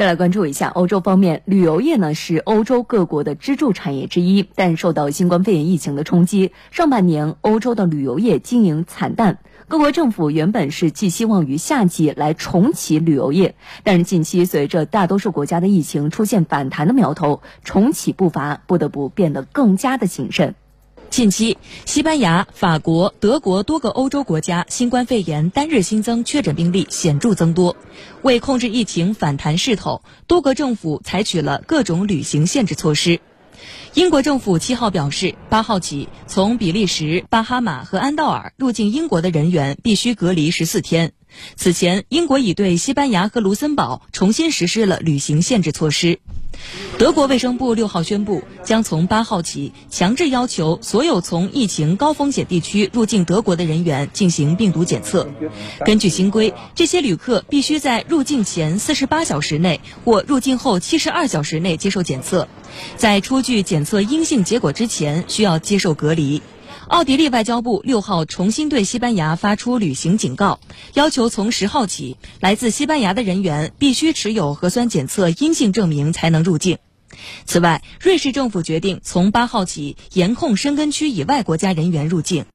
再来关注一下欧洲方面，旅游业呢是欧洲各国的支柱产业之一，但受到新冠肺炎疫情的冲击，上半年欧洲的旅游业经营惨淡。各国政府原本是寄希望于夏季来重启旅游业，但是近期随着大多数国家的疫情出现反弹的苗头，重启步伐不得不变得更加的谨慎。近期，西班牙、法国、德国多个欧洲国家新冠肺炎单日新增确诊病例显著增多。为控制疫情反弹势头，多国政府采取了各种旅行限制措施。英国政府七号表示，八号起，从比利时、巴哈马和安道尔入境英国的人员必须隔离十四天。此前，英国已对西班牙和卢森堡重新实施了旅行限制措施。德国卫生部六号宣布，将从八号起强制要求所有从疫情高风险地区入境德国的人员进行病毒检测。根据新规，这些旅客必须在入境前四十八小时内或入境后七十二小时内接受检测，在出具检测阴性结果之前需要接受隔离。奥地利外交部六号重新对西班牙发出旅行警告，要求从十号起，来自西班牙的人员必须持有核酸检测阴性证明才能入境。此外，瑞士政府决定从八号起严控申根区以外国家人员入境。